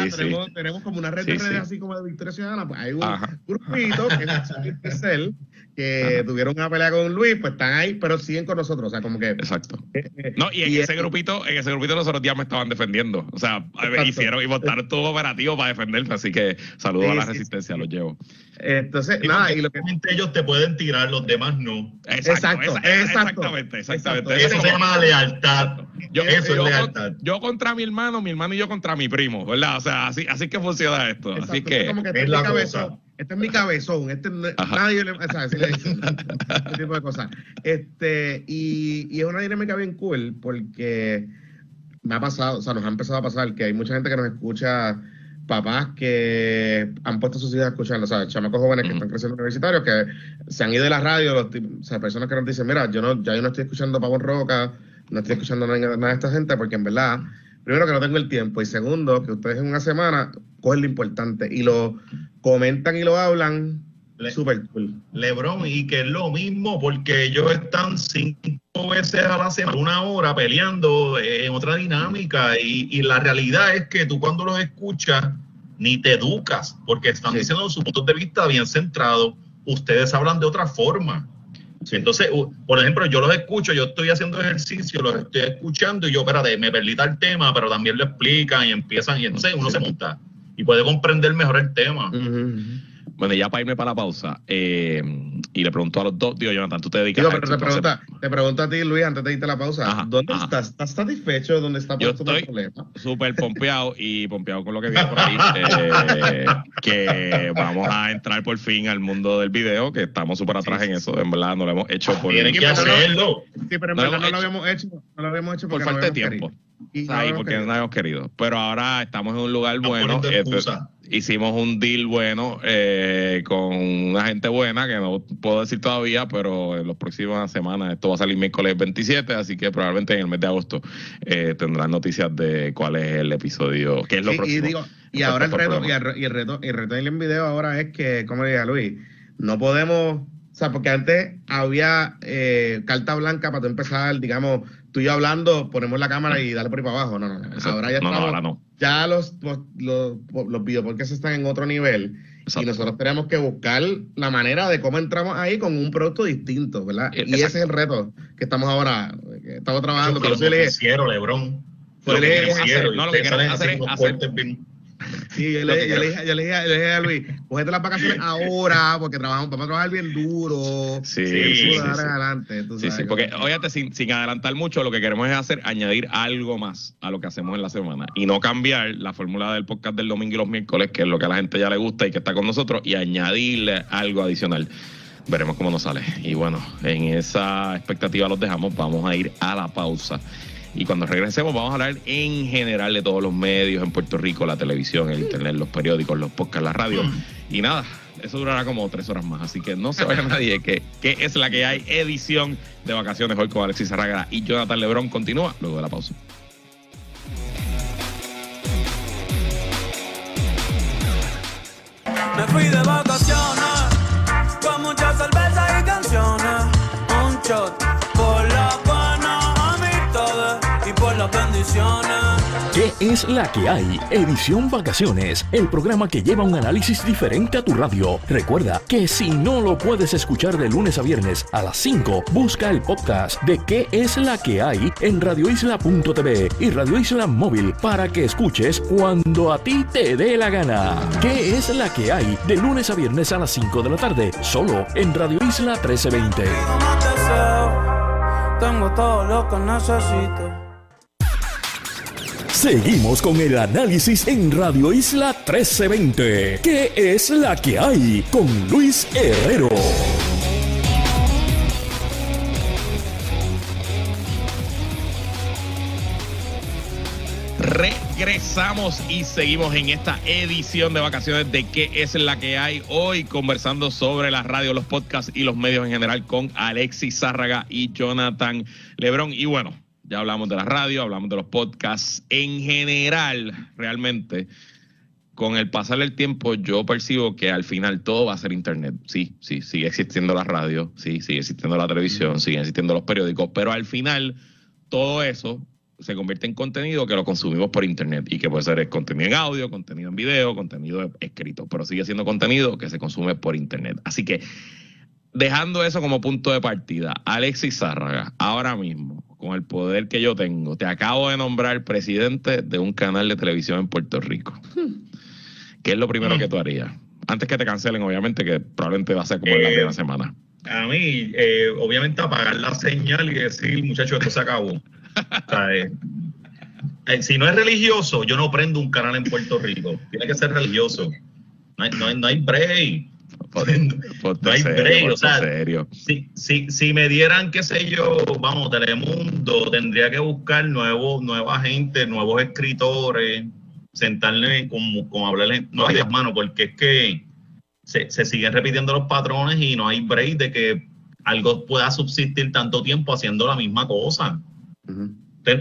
Sí, tenemos, tenemos como una red de redes así como de Victoria Ciudadana, pues hay un grupito que es splinter cell que tuvieron una pelea con Luis, pues están ahí, pero siguen con nosotros, o sea, como que... Exacto. Eh, eh, no, y en ese grupito, en ese grupito los otros días me estaban defendiendo, o sea, hicieron y votaron todo operativo para defenderme, así que saludo a la resistencia, los llevo. Entonces, nada, y lo que... Ellos te pueden tirar, los demás no. Exacto, exactamente, exactamente. Eso se llama lealtad. Yo, Eso es lealtad. Yo contra mi hermano, mi hermano y yo contra mi primo, ¿verdad? O sea, así, así que funciona esto. Así que... es la cosa este es mi cabezón, este nadie le, o sea, le dice, este tipo de cosas. Este, y, y, es una dinámica bien cool porque me ha pasado, o sea, nos ha empezado a pasar que hay mucha gente que nos escucha, papás que han puesto sus hijas a escuchar, o sea, chamacos jóvenes que están creciendo universitarios, que se han ido de la radio, o sea, personas que nos dicen, mira, yo no, ya yo no estoy escuchando Pavón Roca, no estoy escuchando nada, nada de esta gente, porque en verdad primero que no tengo el tiempo y segundo que ustedes en una semana cogen lo importante y lo comentan y lo hablan súper cool. Lebron, y que es lo mismo porque ellos están cinco veces a la semana, una hora peleando en otra dinámica y, y la realidad es que tú cuando los escuchas ni te educas porque están diciendo su punto de vista bien centrado. Ustedes hablan de otra forma entonces, por ejemplo, yo los escucho, yo estoy haciendo ejercicio, los estoy escuchando y yo, espérate, me perdí el tema, pero también lo explican y empiezan, y entonces uno se monta y puede comprender mejor el tema. Bueno, ya para irme para la pausa, eh, y le pregunto a los dos, digo, Jonathan, tú te dedicas a pero te, pregunta, te pregunto a ti, Luis, antes de irte a la pausa, ¿dónde estás? ¿Estás satisfecho? ¿Dónde está Yo estoy problema? súper pompeado y pompeado con lo que viene por ahí, eh, que vamos a entrar por fin al mundo del video, que estamos súper atrás en eso, en verdad, no lo hemos hecho por... Tienen que hacerlo. Sí, pero en verdad no lo habíamos hecho, no lo habíamos hecho por falta de tiempo. Y ahí porque no habíamos querido. Pero ahora estamos en un lugar bueno. Este, hicimos un deal bueno eh, con una gente buena, que no puedo decir todavía, pero en las próximas semanas, esto va a salir miércoles 27, así que probablemente en el mes de agosto eh, tendrán noticias de cuál es el episodio, qué es lo próximo. Y, ahora el reto, y el, reto, y el reto en video ahora es que, como diría Luis, no podemos o sea, porque antes había eh, carta blanca para tú empezar, digamos, tú y yo hablando, ponemos la cámara y dale por ahí para abajo. No, no, no. Ahora ya estamos. Ya los, los, los, los están en otro nivel. Y nosotros tenemos que buscar la manera de cómo entramos ahí con un producto distinto, ¿verdad? Y ese es el reto que estamos ahora, que estamos trabajando. Pero yo le Lebron. Lo que no, lo que queremos hacer, hacer, Sí, yo le, yo le dije, yo le dije, yo le dije a Luis, cógete las vacaciones ahora, porque trabajamos, vamos a trabajar bien duro. Sí, sí, sí. adelante. tú Sí, sabes, sí, porque óyate, sin, sin adelantar mucho, lo que queremos es hacer, añadir algo más a lo que hacemos en la semana y no cambiar la fórmula del podcast del domingo y los miércoles, que es lo que a la gente ya le gusta y que está con nosotros, y añadirle algo adicional. Veremos cómo nos sale. Y bueno, en esa expectativa los dejamos. Vamos a ir a la pausa. Y cuando regresemos vamos a hablar en general de todos los medios en Puerto Rico, la televisión, el internet, los periódicos, los podcasts, la radio. Y nada, eso durará como tres horas más. Así que no se vaya nadie, que, que es la que hay edición de vacaciones hoy con Alexis Zarraga y Jonathan Lebrón. Continúa luego de la pausa. Me fui de vacaciones con muchas cervezas y canciones. Un shot ¿Qué es la que hay? Edición Vacaciones, el programa que lleva un análisis diferente a tu radio. Recuerda que si no lo puedes escuchar de lunes a viernes a las 5, busca el podcast de ¿Qué es la que hay? en radioisla.tv y Radio Isla Móvil para que escuches cuando a ti te dé la gana. ¿Qué es la que hay? De lunes a viernes a las 5 de la tarde, solo en Radio Isla 1320. Tengo más deseo, tengo todo lo que necesito. Seguimos con el análisis en Radio Isla 1320. ¿Qué es la que hay? Con Luis Herrero. Regresamos y seguimos en esta edición de vacaciones de qué es la que hay hoy, conversando sobre la radio, los podcasts y los medios en general con Alexis Zárraga y Jonathan Lebrón. Y bueno, ya hablamos de la radio, hablamos de los podcasts. En general, realmente, con el pasar del tiempo, yo percibo que al final todo va a ser internet. Sí, sí, sigue existiendo la radio, sí, sigue existiendo la televisión, siguen existiendo los periódicos, pero al final todo eso se convierte en contenido que lo consumimos por internet y que puede ser contenido en audio, contenido en video, contenido escrito, pero sigue siendo contenido que se consume por internet. Así que dejando eso como punto de partida, Alexis Zárraga, ahora mismo, con el poder que yo tengo, te acabo de nombrar presidente de un canal de televisión en Puerto Rico. ¿Qué es lo primero que tú harías? Antes que te cancelen, obviamente, que probablemente va a ser como en la Eh, primera semana. A mí, eh, obviamente, apagar la señal y decir, muchachos, esto se acabó. O sea, eh, eh, si no es religioso, yo no prendo un canal en Puerto Rico. Tiene que ser religioso. No hay, no hay, no hay break. Ponte no hay serio, break, o sea, serio. Si, si, si me dieran, qué sé yo, vamos, Telemundo, tendría que buscar nuevo, nueva gente, nuevos escritores, sentarle, como, como hablarle, no hay mano, porque es que se, se siguen repitiendo los patrones y no hay break de que algo pueda subsistir tanto tiempo haciendo la misma cosa.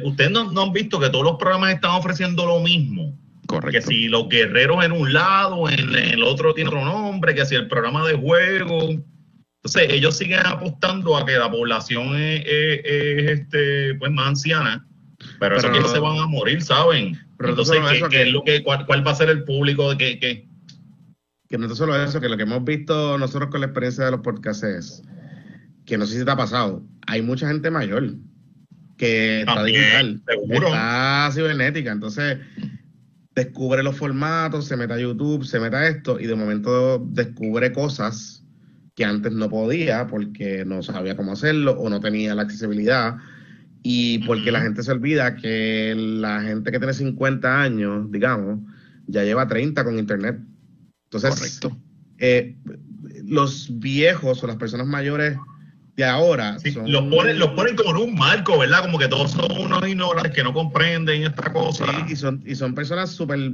Ustedes no, no han visto que todos los programas están ofreciendo lo mismo. Que Correcto. si los guerreros en un lado, en el otro tiene otro nombre, que si el programa de juego. Entonces, ellos siguen apostando a que la población es, es- es, este, pues, más anciana, pero, eso Pero que no- se van a morir, ¿saben? Pero Entonces, ¿qué, eso, qué que- es lo que, cuál, cuál va a ser el público? de que, que- Que no es solo eso, que lo que hemos visto nosotros con la experiencia de los podcasts es que no sé si te ha pasado, hay mucha gente mayor que está digital, seguro. está cibernética, entonces descubre los formatos, se mete a YouTube, se mete a esto y de momento descubre cosas que antes no podía porque no sabía cómo hacerlo o no tenía la accesibilidad y porque la gente se olvida que la gente que tiene 50 años, digamos, ya lleva 30 con internet. Entonces, Correcto. eh, los viejos o las personas mayores de ahora sí, son- los, ponen, los ponen como en un marco, ¿verdad? Como que todos son unos ignorantes que no comprenden esta cosa. Sí, y son, y son personas súper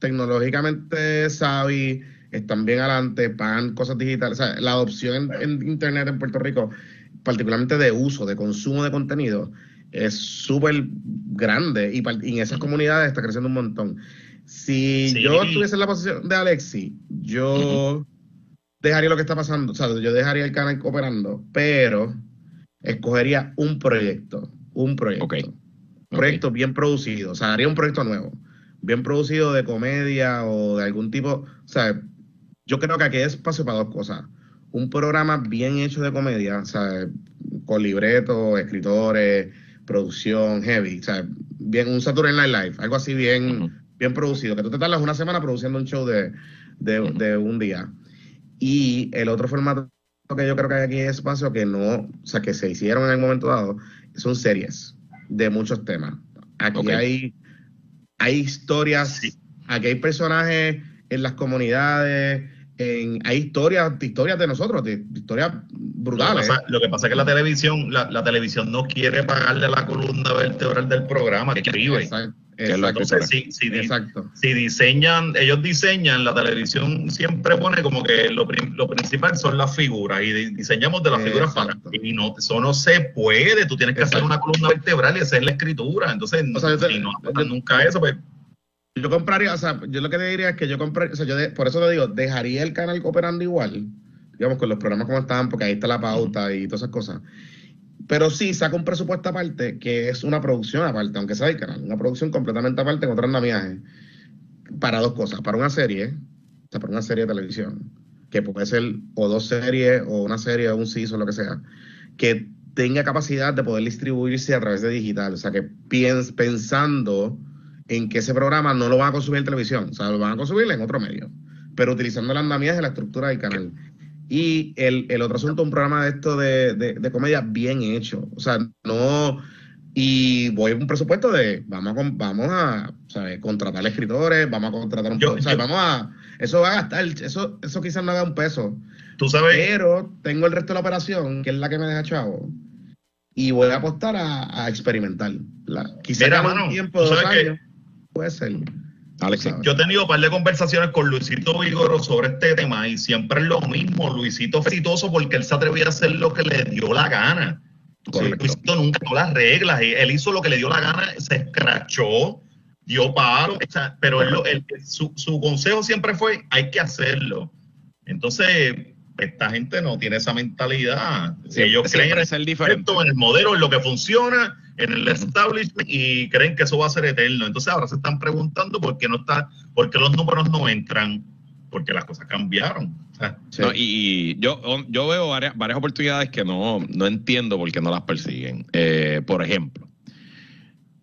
tecnológicamente savvy, están bien adelante, pagan cosas digitales. O sea, la adopción en, en Internet en Puerto Rico, particularmente de uso, de consumo de contenido, es súper grande y, en esas comunidades está creciendo un montón. Si Sí. yo estuviese en la posición de Alexi, yo dejaría lo que está pasando, o sea, yo dejaría el canal operando, pero escogería un proyecto, un proyecto proyecto bien producido, o sea, haría un proyecto nuevo, bien producido de comedia o de algún tipo, o sea, yo creo que aquí hay espacio para dos cosas. Un programa bien hecho de comedia, o sea, con libretos, escritores, producción heavy, o sea, bien un Saturday Night Live, algo así bien bien producido, que tú te tardas una semana produciendo un show de, de, de un día. Y el otro formato que yo creo que hay aquí en espacio que no, o sea, que se hicieron en el momento dado, son series de muchos temas. Aquí hay, hay historias, aquí hay personajes en las comunidades, en, hay historias, historias de nosotros, de, de historias Lo que, brutales. pasa, lo que pasa es que la televisión, la, la televisión no quiere pagarle la columna vertebral del programa que escribe. Exacto. Exacto, Entonces, si, si, di- exacto. si diseñan, ellos diseñan, la televisión siempre pone como que lo, lo principal son las figuras y di- diseñamos de las figuras para y no eso no se puede, tú tienes que hacer una columna vertebral y hacer la escritura, entonces O sea, yo si no yo- nunca eso, pues Yo compraría, o sea, yo lo que te diría es que yo compraría, o sea, yo de- por eso te digo, dejaría el canal operando igual, digamos, con los programas como estaban, porque ahí está la pauta y todas esas cosas. Pero sí, saca un presupuesto aparte, que es una producción aparte, aunque sea el canal, una producción completamente aparte en otro andamiaje, para dos cosas, para una serie, o sea, para una serie de televisión, que puede ser o dos series, o una serie, o un season, lo que sea, que tenga capacidad de poder distribuirse a través de digital, o sea, que piens- pensando en que ese programa no lo van a consumir en televisión, o sea, lo van a consumir en otro medio, pero utilizando el andamiaje de la estructura del canal. Y el, el otro asunto, un programa de esto de, de, de comedia bien hecho, o sea, no... Y voy a un presupuesto de, vamos a, vamos a ¿sabes? contratar escritores, vamos a contratar un... Yo- o sea, yo- vamos a... Eso va a gastar, eso, eso quizás no haga un peso, tú sabes, pero tengo el resto de la operación, que es la que me deja chavo, y voy a apostar a, a experimentar. La, quizá Mira, mano, tiempo, dos que- años, puede ser. Sabes. yo he tenido un par de conversaciones con Luisito Vigoro sobre este tema y siempre es lo mismo, Luisito exitoso porque él se atrevía a hacer lo que le dio la gana. Correcto. Luisito nunca dio las reglas, él hizo lo que le dio la gana, se escrachó, dio palo, o sea, pero él él- su, su consejo siempre fue, hay que hacerlo. Entonces, esta gente no tiene esa mentalidad. Sí, Ellos creen en ser el diferente. en el modelo, en lo que funciona, en el establishment y creen que eso va a ser eterno. Entonces ahora se están preguntando por qué no está, por qué los números no entran, porque las cosas cambiaron. Sí. No, y, y yo, yo veo varias, varias oportunidades que no, no entiendo por qué no las persiguen. Eh, por ejemplo,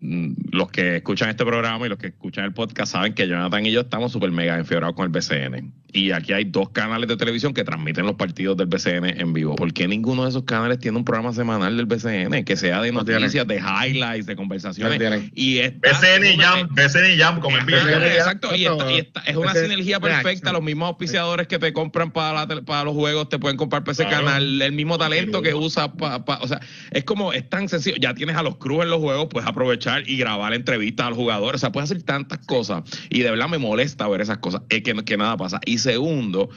mm, los que escuchan este programa y los que escuchan el podcast saben que Jonathan y yo estamos súper mega enfiebrados con el BCN. Y aquí hay dos canales de televisión que transmiten los partidos del BCN en vivo. ¿Por qué ninguno de esos canales tiene un programa semanal del BCN que sea de noticias, de highlights, de conversaciones? No. Y BCN y Jam, BCN y Jam, como el Exacto, y, esta- y esta- es una sinergia perfecta. Los mismos auspiciadores que te compran para, la para los juegos te pueden comprar para ese Claro. canal. El mismo talento que usas para. o sea, es como, es tan sencillo. Ya tienes a los Cruz en los juegos, puedes aprovechar y grabar entrevistas a los jugadores. O sea, puedes hacer tantas cosas. Y de verdad me molesta ver esas cosas. Es que, que nada pasa. Y segundo,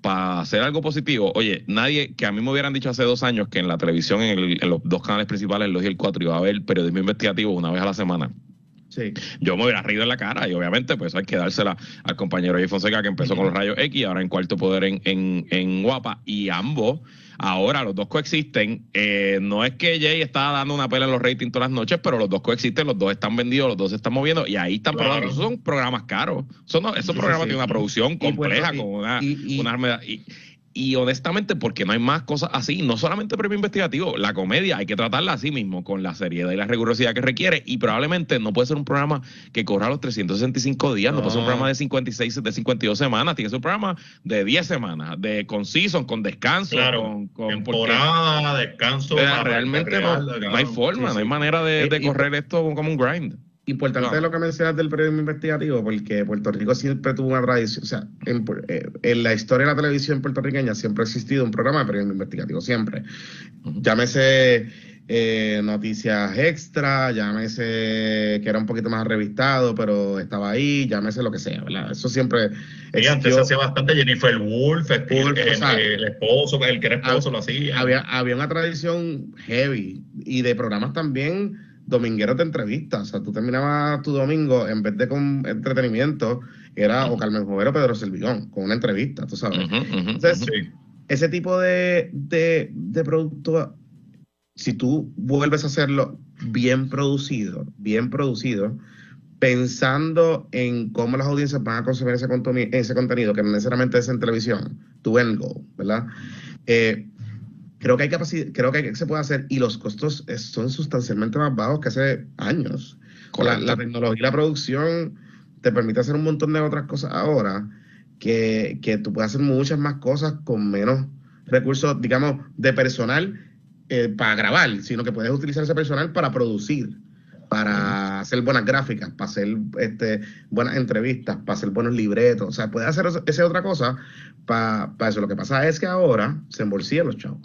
para hacer algo positivo, oye, nadie, que a mí me hubieran dicho hace dos años que en la televisión, en, el- en los dos canales principales, el 2 y el 4, iba a haber periodismo investigativo una vez a la semana Sí. yo me hubiera reído en la cara y obviamente pues hay que dársela al compañero Jay Fonseca que empezó con los rayos X y ahora en cuarto poder en, en, en Guapa y ambos ahora los dos coexisten Eh, no es que Jay está dando una pela en los ratings todas las noches pero los dos coexisten los dos están vendidos los dos se están moviendo y ahí están Claro. esos son programas caros esos, no- esos Sí, programas sí. tienen una producción compleja y- con una, y- y- una arma- y, y honestamente, porque no hay más cosas así, no solamente premio investigativo, la comedia hay que tratarla así mismo, con la seriedad y la rigurosidad que requiere, y probablemente no puede ser un programa que corra los 365 días, no, puede ser un No. programa de 56, de 52 semanas, tiene que ser un programa de 10 semanas, de con season, con descanso, claro, con, con temporada, descanso. para- realmente para no, hay forma, Sí, no hay manera de, de Eh, y- correr esto como un grind. Importante Claro. lo que mencionas del periodismo investigativo, porque Puerto Rico siempre tuvo una tradición, o sea, en, eh, en la historia de la televisión puertorriqueña siempre ha existido un programa de periodismo investigativo, siempre. Llámese eh, Noticias Extra, llámese que era un poquito más revistado, pero estaba ahí, llámese lo que sea, ¿verdad? Eso siempre Sí, antes se hacía bastante Jennifer Wolf, Wolf, el, o sea, el esposo, el que era esposo lo hacía. había, había una tradición heavy y de programas también domingueros de entrevistas. O sea, tú terminabas tu domingo, en vez de con entretenimiento, era o Carmen Jovero o Pedro Servillón, con una entrevista, tú sabes. Entonces. Ese tipo de, de, de producto, si tú vuelves a hacerlo bien producido, bien producido, pensando en cómo las audiencias van a consumir ese contenido, que no necesariamente es en televisión, tu end goal, ¿verdad? Eh, creo que hay capacidad, creo que se puede hacer y los costos son sustancialmente más bajos que hace años. La, Correcto. la tecnología y la producción te permite hacer un montón de otras cosas ahora que, que tú puedes hacer muchas más cosas con menos recursos, digamos, de personal eh, para grabar, sino que puedes utilizar ese personal para producir, para hacer buenas gráficas, para hacer este, buenas entrevistas, para hacer buenos libretos. O sea, puedes hacer esa- esa otra cosa para, para eso. Lo que pasa es que ahora se embolsillan los chavos.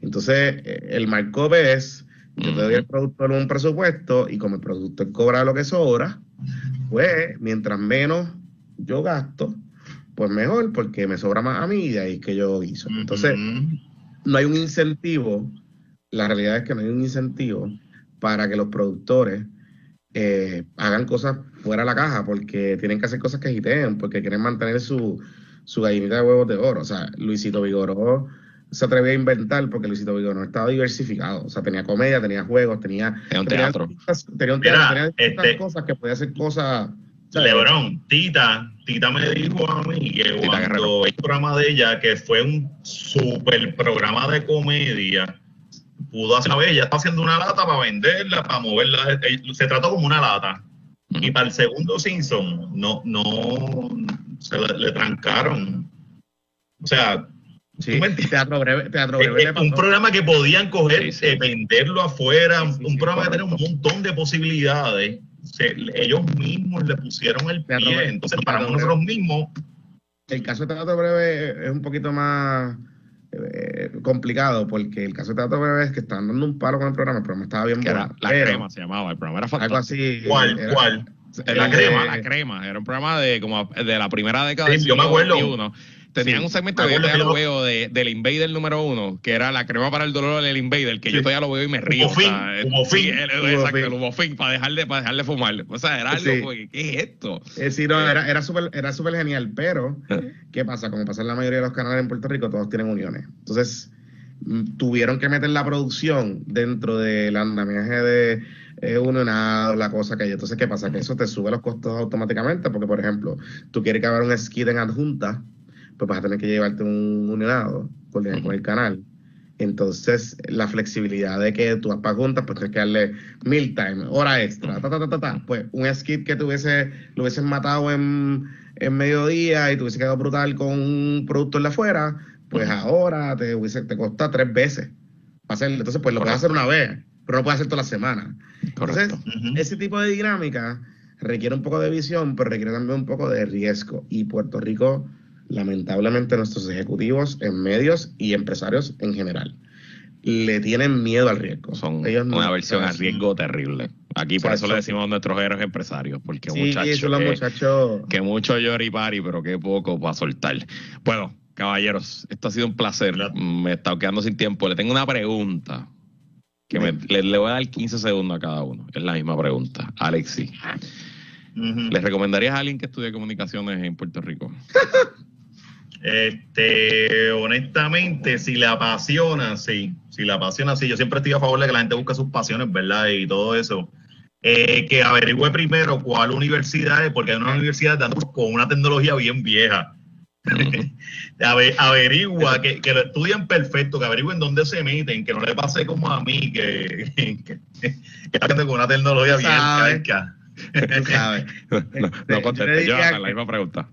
Entonces, eh, el markup es, yo te doy al productor un presupuesto y como el productor cobra lo que sobra, pues mientras menos yo gasto, pues mejor, porque me sobra más a mí y de ahí es que yo hizo. Entonces, no hay un incentivo, la realidad es que no hay un incentivo para que los productores eh, hagan cosas fuera de la caja, porque tienen que hacer cosas que agiten, porque quieren mantener su, su gallinita de huevos de oro. O sea, Luisito Vigoró se atrevió a inventar porque Luisito Vigoró estaba diversificado. O sea, tenía comedia, tenía juegos, tenía, Tenía un teatro. tenía un Mira, teatro, tenía este- cosas que podía hacer cosas. ¿sabes? Lebrón, Tita, Tita me dijo a mí que Tita Guerrero. cuando el programa de ella, que fue un super programa de comedia, pudo hacer una vez, ella está haciendo una lata para venderla, para moverla, eh, se trató como una lata. Y para el segundo Simpson, no, no, se le, le trancaron. O sea, Sí, ¿tú me entiendes? teatro breve, teatro Eh, breve. eh, un programa que podían coger, Sí, sí. eh, venderlo afuera, Sí, sí, un sí, programa que tenía un montón de posibilidades. Se- ellos mismos le pusieron el Teatro pie, breve. entonces Teatro paramos breve. nosotros mismos. El caso de Teatro Breve es un poquito más eh, complicado porque el caso de Teatro Breve es que estaban dando un palo con el programa, el programa estaba bien era bueno. La pero Crema se llamaba, el programa era Algo fantástico. así. ¿Cuál? era- ¿Cuál? La crema, la crema, era un programa de como de la primera década Sí, del yo me acuerdo. XXI. Tenían Sí, un segmento me que yo todavía lo veo de, del Invader número uno, que era la crema para el dolor del Invader, que yo todavía lo veo y me río. Eh, humofin, sí, el- el- humofin. exacto, el humofin, para dejar de, para dejar de fumar. O sea, era algo Sí. como que, ¿qué es esto? Eh, sí, no, era, era súper era súper genial, pero ¿qué pasa? Como pasa en la mayoría de los canales en Puerto Rico, todos tienen uniones. Entonces, mm, tuvieron que meter la producción dentro del andamiaje de eh, unionado, la cosa que hay. Entonces, ¿qué pasa? Que eso te sube los costos automáticamente, porque, por ejemplo, tú quieres que haga un skit en adjunta, pues vas a tener que llevarte un unionado con, el- con el canal. Entonces, la flexibilidad de que tú vas para juntas, pues tienes que darle mil time, hora extra, ta, ta, ta, ta, ta. Pues un skit que tuviese, lo hubiesen matado en, en mediodía y te hubiese quedado brutal con un productor de afuera, pues ahora te, hubiese, te cuesta tres veces hacerlo. Entonces, pues lo puedes hacer una vez, pero no puedes hacer toda la semana. Entonces, ese tipo de dinámica requiere un poco de visión, pero requiere también un poco de riesgo. Y Puerto Rico, lamentablemente, nuestros ejecutivos en medios y empresarios en general le tienen miedo al riesgo. Son Ellos no- una versión a ¿sabes? riesgo terrible. Aquí por eso le decimos a nuestros héroes empresarios, porque Sí, muchachos, que- muchachos. que mucho pero que poco para soltar. Bueno, caballeros, esto ha sido un placer. Me he estado quedando sin tiempo. Le tengo una pregunta que me- le, le voy a dar 15 segundos a cada uno. Es la misma pregunta. Alexi, Ujú. ¿le recomendarías a alguien que estudie comunicaciones en Puerto Rico? Este, honestamente, si le apasiona, sí. Si le apasiona, sí. Yo siempre estoy a favor de que la gente busque sus pasiones, ¿verdad? Y todo eso. Eh, que averigüe primero cuál universidad es, porque hay una universidad dando con una tecnología bien vieja. Ave- averigua, que, que lo estudien perfecto, que averigüen dónde se meten, que no le pase como a mí, que, que, que con una tecnología bien sabes. no, no le Yo, la que- misma pregunta.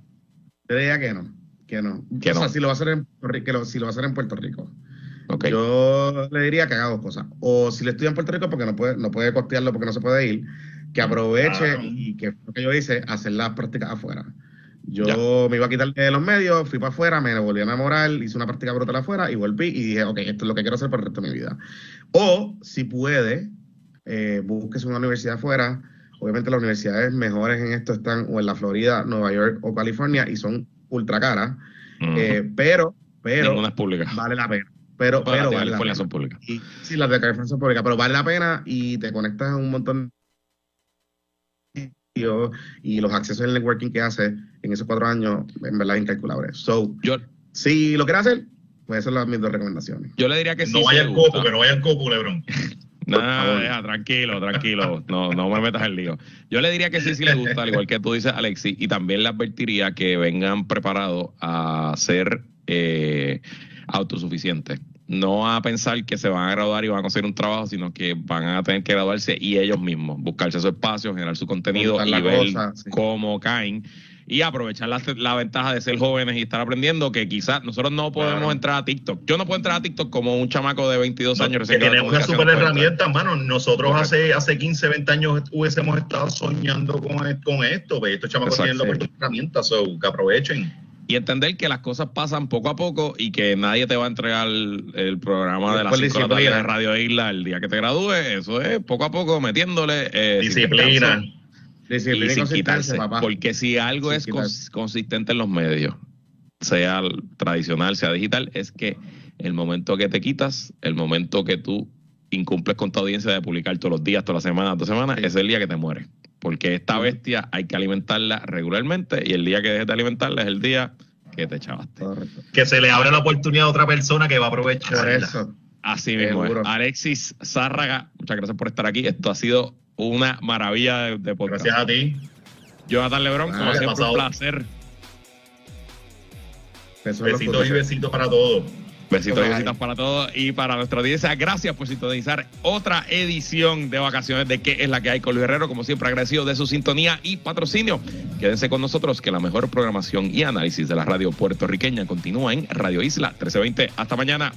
Yo diría que no, que no. Que o sea, no. si lo va a hacer en Puerto Rico, que lo- si lo va a hacer en Puerto Rico. Yo le diría que haga dos cosas. O si le estudia en Puerto Rico porque no puede, no puede costearlo porque no se puede ir, que aproveche y que lo que yo hice, hacer las prácticas afuera. Yo Ya. me iba a quitar de los medios, fui para afuera, me volví a enamorar, hice una práctica brutal afuera y volví y dije, ok, esto es lo que quiero hacer por el resto de mi vida. O si puede, eh, búsquese una universidad afuera. Obviamente las universidades mejores en esto están o en la Florida, Nueva York o California y son ultra caras, Ujú. eh, pero, pero Ninguna es pública. vale la pena. Pero, pero de vale la California pena. son públicas. Y, sí, las de California son públicas, pero vale la pena y te conectas a un montón de sitios y los accesos al networking que hace en esos cuatro años, en verdad, es incalculable. So, Yo, si lo quieres hacer, pues esas son las mis dos recomendaciones. yo le diría que sí. no vaya al copo, que no vaya al copo, Lebron. No, deja, tranquilo, tranquilo. No, no me metas en lío. Yo le diría que sí, sí le gusta, al igual que tú dices, Alexi, y también le advertiría que vengan preparados a ser eh, autosuficientes. no a pensar que se van a graduar y van a conseguir un trabajo, sino que van a tener que graduarse y ellos mismos, buscarse su espacio, generar su contenido y la ver cosa, sí. cómo caen y aprovechar la, la ventaja de ser jóvenes y estar aprendiendo que quizás nosotros no podemos Claro. entrar a TikTok. Yo no puedo entrar a TikTok como un chamaco de 22 años. que tenemos una super herramienta, mano. Nosotros hace, hace 15, 20 años hubiésemos estado soñando con, e- con esto. Pues estos chamacos Exacto. tienen la herramienta, so, que aprovechen. Y entender que las cosas pasan poco a poco y que nadie te va a entregar el, el programa de las por 5 de la tarde de disciplina. Radio Isla el día que te gradúes. Eso es poco a poco metiéndole. eh, Disciplina. Disciplina y sin quitarse. papá. Porque si algo Sin es cons- consistente en los medios, sea tradicional, sea digital, es que el momento que te quitas, el momento que tú incumples con tu audiencia de publicar todos los días, todas las semanas, dos semanas, Sí. es el día que te mueres. Porque esta bestia hay que alimentarla regularmente y el día que dejes de alimentarla es el día que te echabaste. Correcto. Que se le abre la oportunidad a otra persona que va a Por aprovechar. eso. Así mismo es. Alexis Zárraga, muchas gracias por estar aquí. Esto ha sido una maravilla de, de podcast. Gracias a ti. Jonathan Lebron, como Ah, siempre, un placer. Besitos y besitos para todos. Besitos y Bye. besitas para todos y para nuestra audiencia. Gracias por sintonizar otra edición de vacaciones de qué es la que hay con Luis Herrero. Como siempre, agradecido de su sintonía y patrocinio. Quédense con nosotros que la mejor programación y análisis de la radio puertorriqueña continúa en Radio Isla 1320. Hasta mañana.